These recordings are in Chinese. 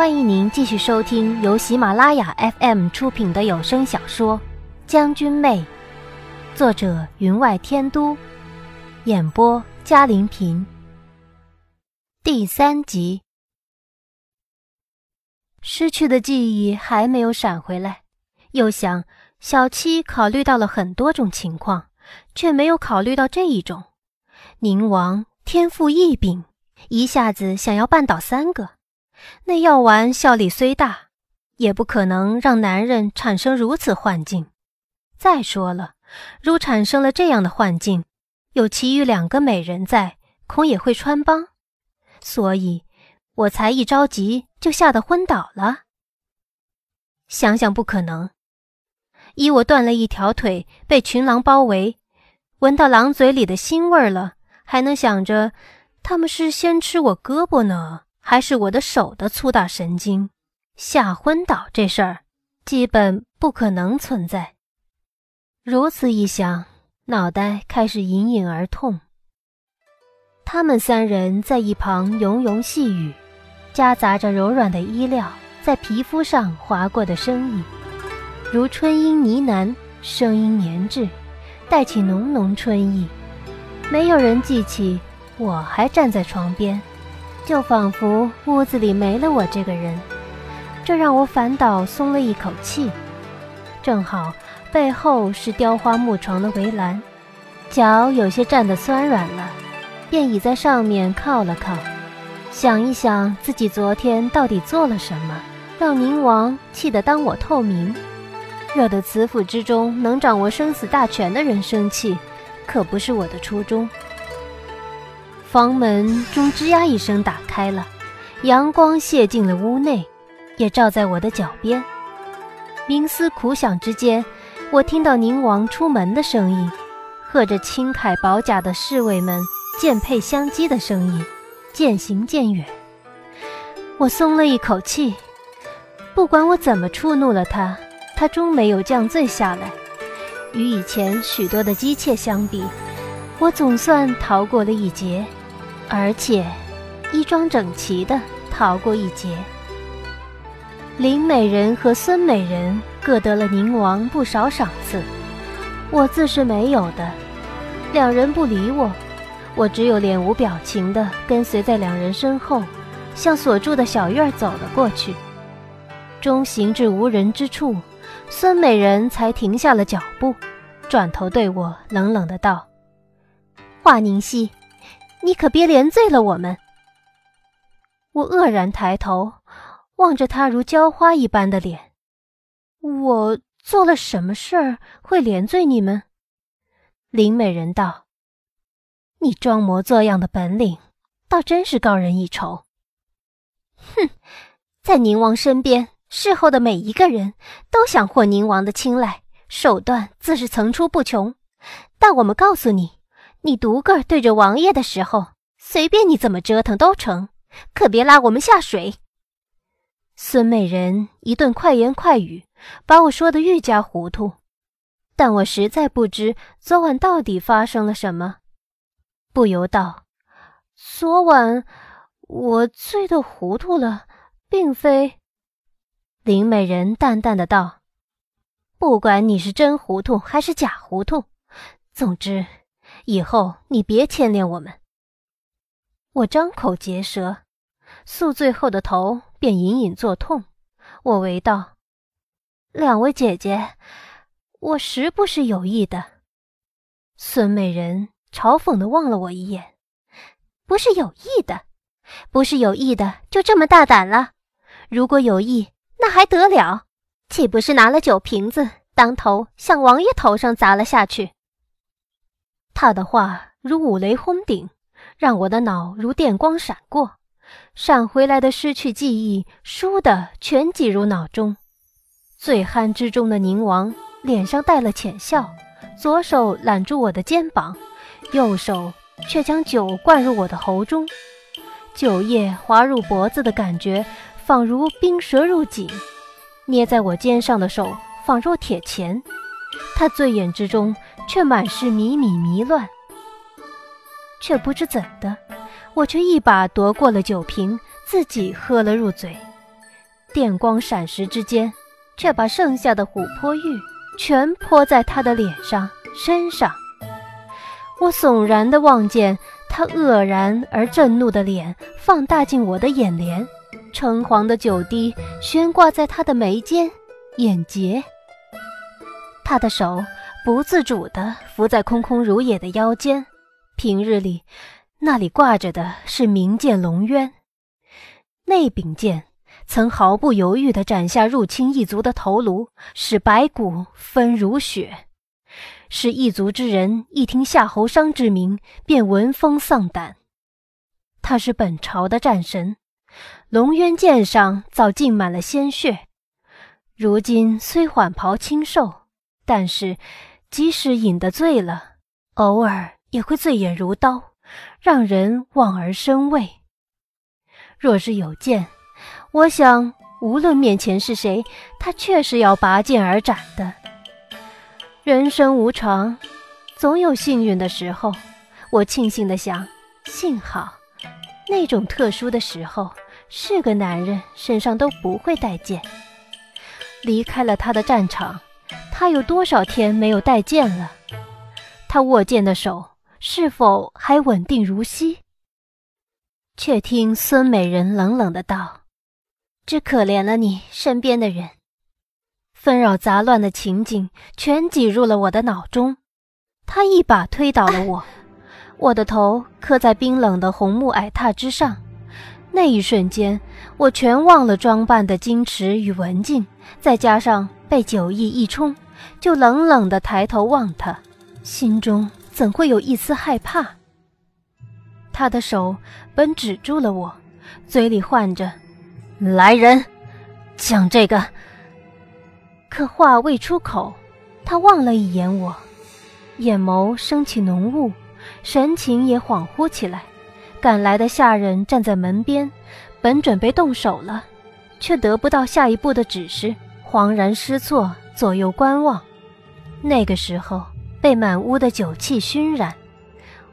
欢迎您继续收听由喜马拉雅 FM 出品的有声小说《将军妹》，作者云外天都，演播嘉玲平。第三集，失去的记忆还没有闪回来，又想小七考虑到了很多种情况，却没有考虑到这一种。宁王天赋异禀，一下子想要绊倒三个。那药丸效力虽大，也不可能让男人产生如此幻境。再说了，如产生了这样的幻境，有其余两个美人在，恐也会穿帮。所以，我才一着急就吓得昏倒了。想想不可能，以我断了一条腿，被群狼包围，闻到狼嘴里的腥味了，还能想着他们是先吃我胳膊呢？还是我的手的粗大神经，吓昏倒这事儿，基本不可能存在。如此一想，脑袋开始隐隐而痛。他们三人在一旁融融细语，夹杂着柔软的衣料在皮肤上划过的声音，如春莺呢喃，声音黏滞，带起浓浓春意。没有人记起我还站在床边。就仿佛屋子里没了我这个人，这让我反倒松了一口气。正好背后是雕花木床的围栏，脚有些站得酸软了，便倚在上面靠了靠，想一想自己昨天到底做了什么，让宁王气得当我透明，惹得慈府之中能掌握生死大权的人生气，可不是我的初衷。房门终吱呀一声打开了，阳光泻进了屋内，也照在我的脚边。冥思苦想之间，我听到宁王出门的声音，和着青铠宝甲的侍卫们剑佩相击的声音，渐行渐远。我松了一口气，不管我怎么触怒了他，他终没有降罪下来。与以前许多的姬妾相比，我总算逃过了一劫。而且，衣装整齐的逃过一劫。林美人和孙美人各得了宁王不少赏赐，我自是没有的。两人不理我，我只有脸无表情的跟随在两人身后，向所住的小院走了过去。终行至无人之处，孙美人才停下了脚步，转头对我冷冷的道：“华宁熙。”你可别连罪了我们！我愕然抬头，望着他如浇花一般的脸。我做了什么事儿会连罪你们？林美人道：“你装模作样的本领，倒真是高人一筹。”哼，在宁王身边侍候的每一个人都想获宁王的青睐，手段自是层出不穷。但我们告诉你。你独个对着王爷的时候，随便你怎么折腾都成，可别拉我们下水。孙美人一顿快言快语，把我说的愈加糊涂，但我实在不知昨晚到底发生了什么，不由道：“昨晚我醉得糊涂了，并非。”林美人淡淡的道：“不管你是真糊涂还是假糊涂，总之。”以后你别牵连我们。我张口结舌，宿醉后的头便隐隐作痛。我唯道：“两位姐姐，我实不是有意的。”孙美人嘲讽的望了我一眼：“不是有意的，不是有意的，就这么大胆了？如果有意，那还得了？岂不是拿了酒瓶子当头向王爷头上砸了下去？”他的话如五雷轰顶，让我的脑如电光闪过，闪回来的失去记忆，倏地全挤入脑中。醉酣之中的宁王脸上带了浅笑，左手揽住我的肩膀，右手却将酒灌入我的喉中。酒液滑入脖子的感觉，仿如冰蛇入颈；捏在我肩上的手，仿若铁钳。他醉眼之中。却满是迷迷迷乱，却不知怎的，我却一把夺过了酒瓶，自己喝了入嘴。电光闪石之间，却把剩下的琥珀玉全泼在他的脸上、身上。我悚然地望见他愕然而震怒的脸放大进我的眼帘，橙黄的酒滴悬挂在他的眉间、眼睫。他的手不自主地伏在空空如也的腰间。平日里，那里挂着的是名剑龙渊。那柄剑曾毫不犹豫地斩下入侵一族的头颅，使白骨分如雪，使一族之人一听夏侯商之名便闻风丧胆。他是本朝的战神，龙渊剑上早浸满了鲜血。如今虽缓袍轻瘦，但是即使饮得醉了，偶尔。也会醉眼如刀，让人望而生畏。若是有剑，我想无论面前是谁，他确是要拔剑而斩的。人生无常，总有幸运的时候。我庆幸的想，幸好那种特殊的时候，是个男人身上都不会带剑。离开了他的战场，他有多少天没有带剑了？他握剑的手。是否还稳定如昔？却听孙美人冷冷的道：“只可怜了你身边的人。”纷扰杂乱的情景全挤入了我的脑中。他一把推倒了我，我的头磕在冰冷的红木矮榻之上。那一瞬间，我全忘了装扮的矜持与文静，再加上被酒意一冲，就冷冷的抬头望他，心中。怎会有一丝害怕？他的手本止住了我，嘴里唤着：“来人，将这个。”可话未出口，他望了一眼我，眼眸升起浓雾，神情也恍惚起来。赶来的下人站在门边，本准备动手了，却得不到下一步的指示，恍然失措，左右观望。那个时候。被满屋的酒气熏染，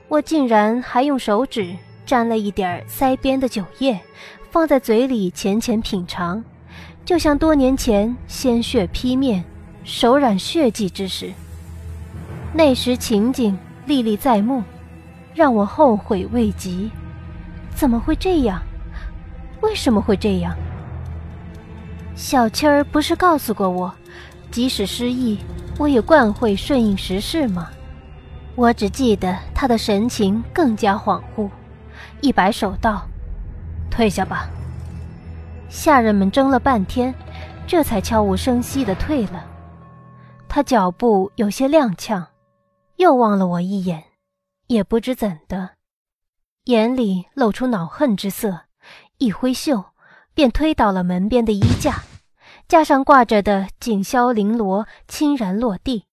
我竟然还用手指沾了一点腮边的酒液，放在嘴里浅浅品尝，就像多年前鲜血披面、手染血迹之时。那时情景历历在目，让我后悔未及。怎么会这样？为什么会这样？小七儿不是告诉过我，即使失忆。我也惯会顺应时势吗？我只记得他的神情更加恍惚，一摆手道：“退下吧。”下人们争了半天，这才悄无声息地退了。他脚步有些踉跄，又望了我一眼，也不知怎的，眼里露出恼恨之色，一挥袖，便推倒了门边的衣架。架上挂着的锦绡绫罗轻然落地。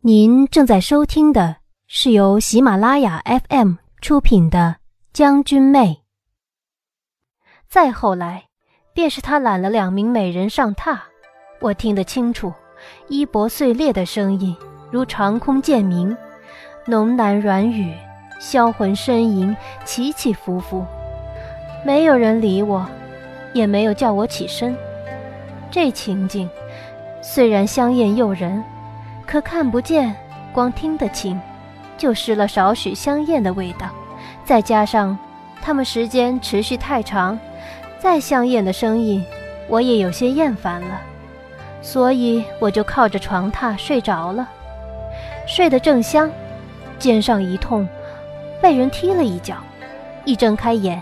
您正在收听的是由喜马拉雅 FM 出品的《将军妹》。再后来，便是他揽了两名美人上榻，我听得清楚，衣帛碎裂的声音如长空剑鸣，浓喃软语，销魂呻吟，起起伏伏。没有人理我，也没有叫我起身。这情景虽然香艳诱人，可看不见，光听得清，就失了少许香艳的味道。再加上他们时间持续太长，再香艳的声音，我也有些厌烦了。所以我就靠着床榻睡着了。睡得正香，肩上一痛，被人踢了一脚。一睁开眼，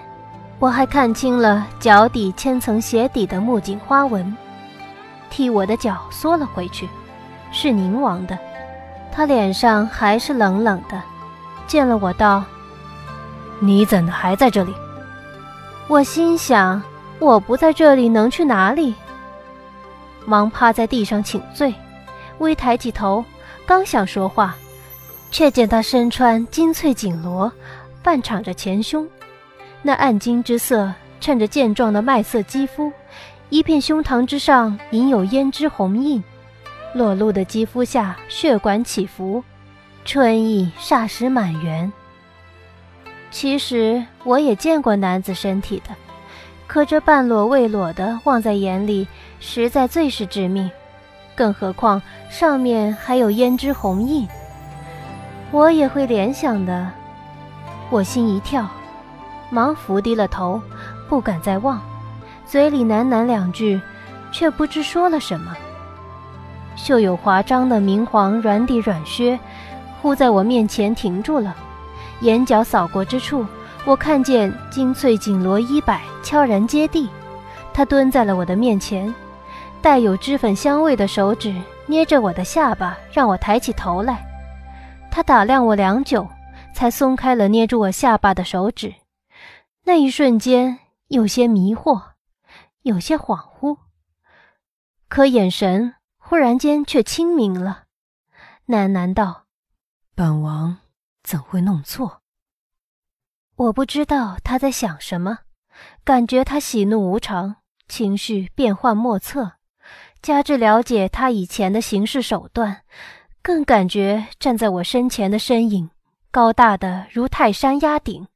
我还看清了脚底千层鞋底的木槿花纹。替我的脚缩了回去，是宁王的。他脸上还是冷冷的，见了我道：“你怎的还在这里？”我心想：我不在这里能去哪里？忙趴在地上请罪，微抬起头，刚想说话，却见他身穿金翠锦罗，半敞着前胸，那暗金之色衬着健壮的麦色肌肤。一片胸膛之上隐有胭脂红印，裸露的肌肤下血管起伏，春意霎时满园。其实我也见过男子身体的，可这半裸未裸的望在眼里，实在最是致命。更何况上面还有胭脂红印，我也会联想的。我心一跳，忙伏低了头，不敢再望，嘴里喃喃两句，却不知说了什么。绣有华章的明黄软底软靴，忽在我面前停住了，眼角扫过之处，我看见金翠锦罗衣摆悄然接地，他蹲在了我的面前。带有脂粉香味的手指捏着我的下巴，让我抬起头来。他打量我良久，才松开了捏住我下巴的手指。那一瞬间，有些迷惑，有些恍惚，可眼神忽然间却清明了，喃喃道：“本王怎会弄错？”我不知道他在想什么，感觉他喜怒无常，情绪变幻莫测。加之了解他以前的行事手段，更感觉站在我身前的身影高大的如泰山压顶，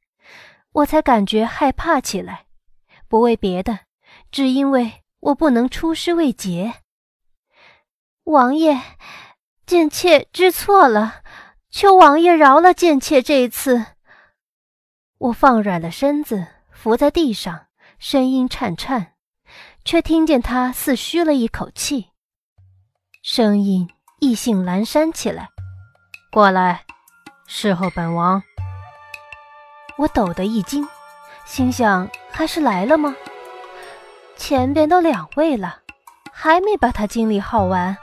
我才感觉害怕起来。不为别的，只因为我不能出师未捷。王爷，贱妾知错了，求王爷饶了贱妾这一次。我放软了身子，伏在地上，声音颤颤。却听见他似吁了一口气，声音意兴阑珊起来。过来，侍候本王。我抖得一惊，心想：还是来了吗？前边都两位了，还没把他精力耗完，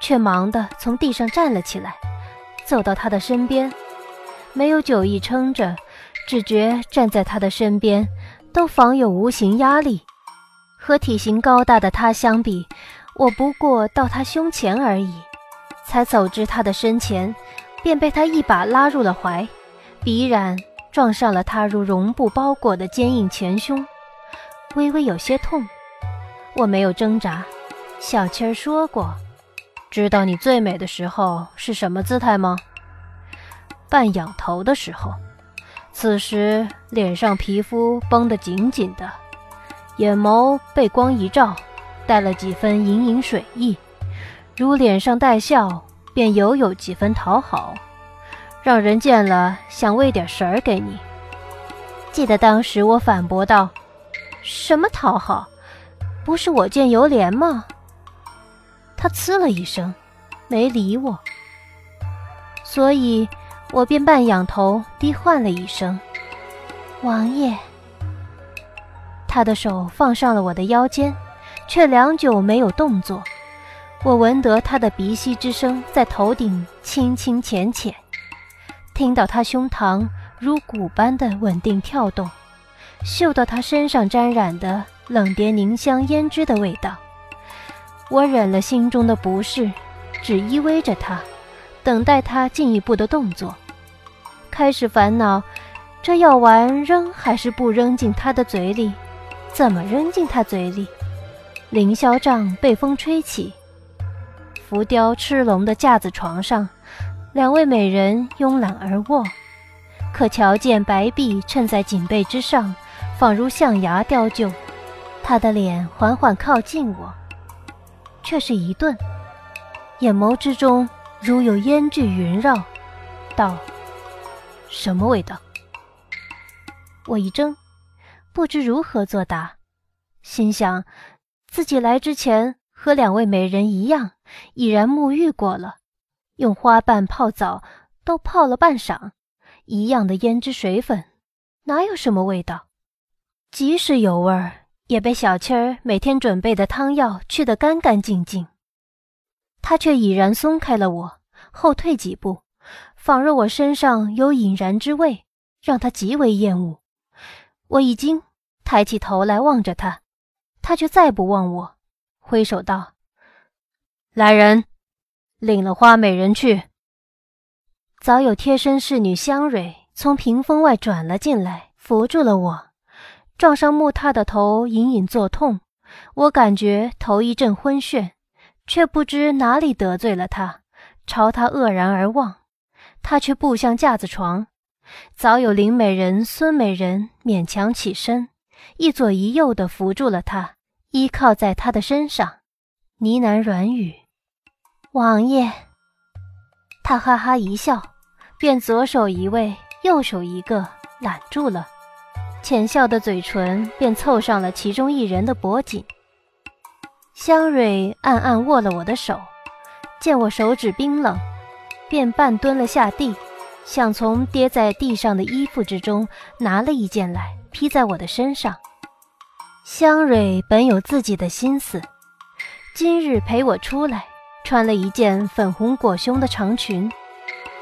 却忙得从地上站了起来，走到他的身边，没有酒意撑着，只觉站在他的身边，都仿有无形压力。和体型高大的他相比，我不过到他胸前而已。才走至他的身前，便被他一把拉入了怀，鼻然撞上了他如绒布包裹的坚硬前胸，微微有些痛。我没有挣扎。小七儿说过，知道你最美的时候是什么姿态吗？半仰头的时候。此时脸上皮肤绷得紧紧的。眼眸被光一照，带了几分隐隐水意，如脸上带笑，便犹有几分讨好，让人见了想喂点食儿给你。记得当时我反驳道：“什么讨好？不是我见犹怜吗？”他呲了一声，没理我，所以我便半仰头低唤了一声：“王爷。”他的手放上了我的腰间，却良久没有动作。我闻得他的鼻息之声在头顶轻轻浅浅，听到他胸膛如鼓般的稳定跳动，嗅到他身上沾染的冷蝶凝香胭脂的味道。我忍了心中的不适，只依偎着他，等待他进一步的动作。开始烦恼，这药丸扔还是不扔进他的嘴里。怎么扔进他嘴里？凌霄帐被风吹起，浮雕赤龙的架子床上，两位美人慵懒而卧。可瞧见白臂衬在锦被之上，仿如象牙雕就。他的脸缓缓靠近我，却是一顿，眼眸之中如有烟聚云绕，道：“什么味道？”我一怔。不知如何作答，心想自己来之前和两位美人一样，已然沐浴过了，用花瓣泡澡都泡了半晌，一样的胭脂水粉，哪有什么味道？即使有味儿，也被小七儿每天准备的汤药去得干干净净。他却已然松开了我，后退几步，仿若我身上有引燃之味，让他极为厌恶。我一惊，抬起头来望着他，他却再不望我，挥手道：“来人，领了花美人去。”早有贴身侍女香蕊从屏风外转了进来，扶住了我，撞上木榻的头隐隐作痛，我感觉头一阵昏眩，却不知哪里得罪了他，朝他愕然而望，他却步向架子床。早有林美人、孙美人勉强起身，一左一右地扶住了他，依靠在他的身上，呢喃软语：“王爷。”他哈哈一笑，便左手一位，右手一个揽住了，浅笑的嘴唇便凑上了其中一人的脖颈。香蕊暗暗握了我的手，见我手指冰冷，便半蹲了下地，想从跌在地上的衣服之中拿了一件来披在我的身上。香蕊本有自己的心思，今日陪我出来。穿了一件粉红裹胸的长裙，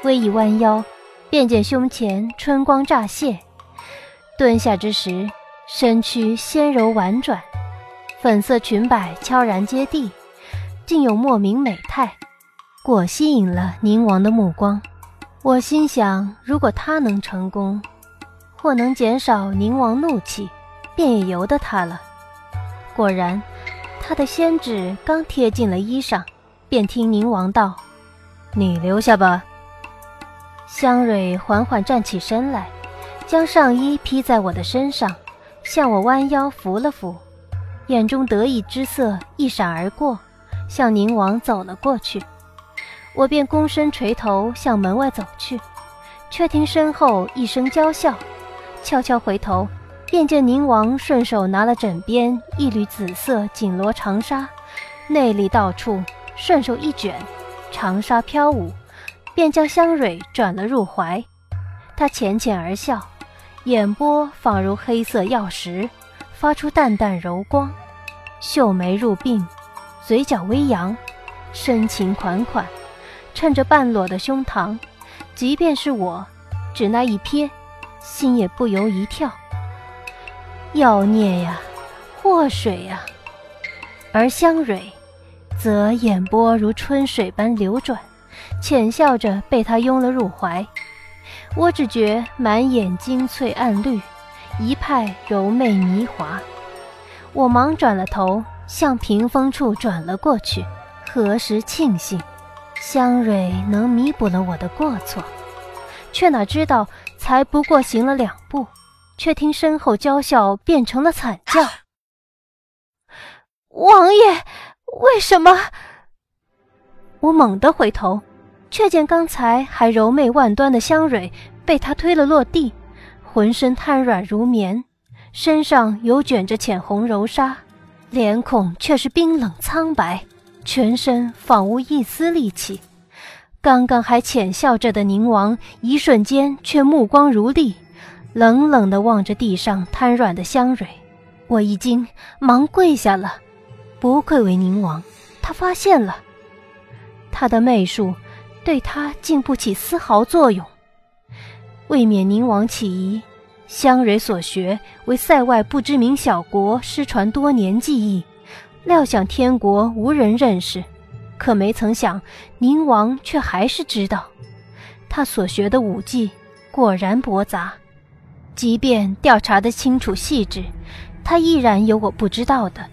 微一弯腰，便见胸前春光乍泄。蹲下之时，身躯纤柔婉转，粉色裙摆悄然接地，竟有莫名美态，果吸引了宁王的目光。我心想，如果他能成功，或能减少宁王怒气，便也由得他了。果然，他的仙指刚贴近了衣裳。便听宁王道：“你留下吧。”香蕊缓缓站起身来，将上衣披在我的身上，向我弯腰扶了扶，眼中得意之色一闪而过，向宁王走了过去。我便躬身垂头向门外走去，却听身后一声娇笑，悄悄回头，便见宁王顺手拿了枕边一缕紫色锦罗长纱，内里到处。顺手一卷，长纱飘舞，便将香蕊转了入怀。他浅浅而笑，眼波仿如黑色曜石，发出淡淡柔光。秀眉入鬓，嘴角微扬，深情款款。趁着半裸的胸膛，即便是我，只那一瞥，心也不由一跳。妖孽呀，祸水呀！而香蕊。则眼波如春水般流转，浅笑着被他拥了入怀。我只觉满眼金翠暗绿，一派柔媚迷华。我忙转了头，向屏风处转了过去。何时庆幸，香蕊能弥补了我的过错，却哪知道才不过行了两步，却听身后娇笑变成了惨叫：“王爷！”为什么？我猛地回头，却见刚才还柔媚万端的香蕊被他推了落地，浑身瘫软如棉，身上有卷着浅红柔纱，脸孔却是冰冷苍白，全身仿无一丝力气。刚刚还浅笑着的宁王，一瞬间却目光如厉，冷冷地望着地上瘫软的香蕊。我一惊，忙跪下了。不愧为宁王，他发现了，他的媚术对他竟不起丝毫作用。未免宁王起疑，香蕊所学为塞外不知名小国失传多年技艺，料想天国无人认识，可没曾想宁王却还是知道，他所学的武技果然博杂，即便调查的清楚细致，他依然有我不知道的。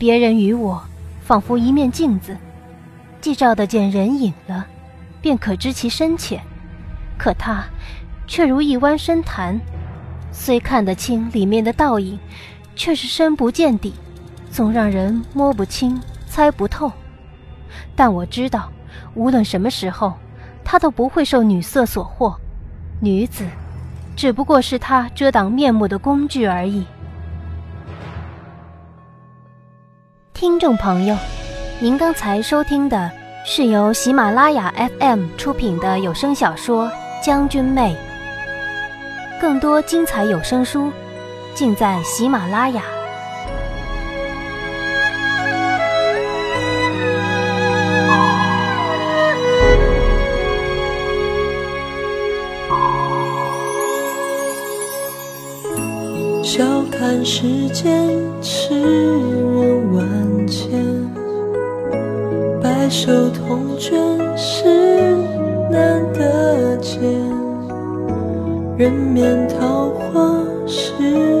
别人与我，仿佛一面镜子，既照得见人影了，便可知其深浅；可他，却如一湾深潭，虽看得清里面的倒影，却是深不见底，总让人摸不清、猜不透。但我知道，无论什么时候，他都不会受女色所惑，女子，只不过是他遮挡面目的工具而已。听众朋友，您刚才收听的是由喜马拉雅 FM 出品的有声小说《将军妹》。更多精彩有声书，尽在喜马拉雅。笑看世间痴人万白首同卷是难得见。人面桃花是？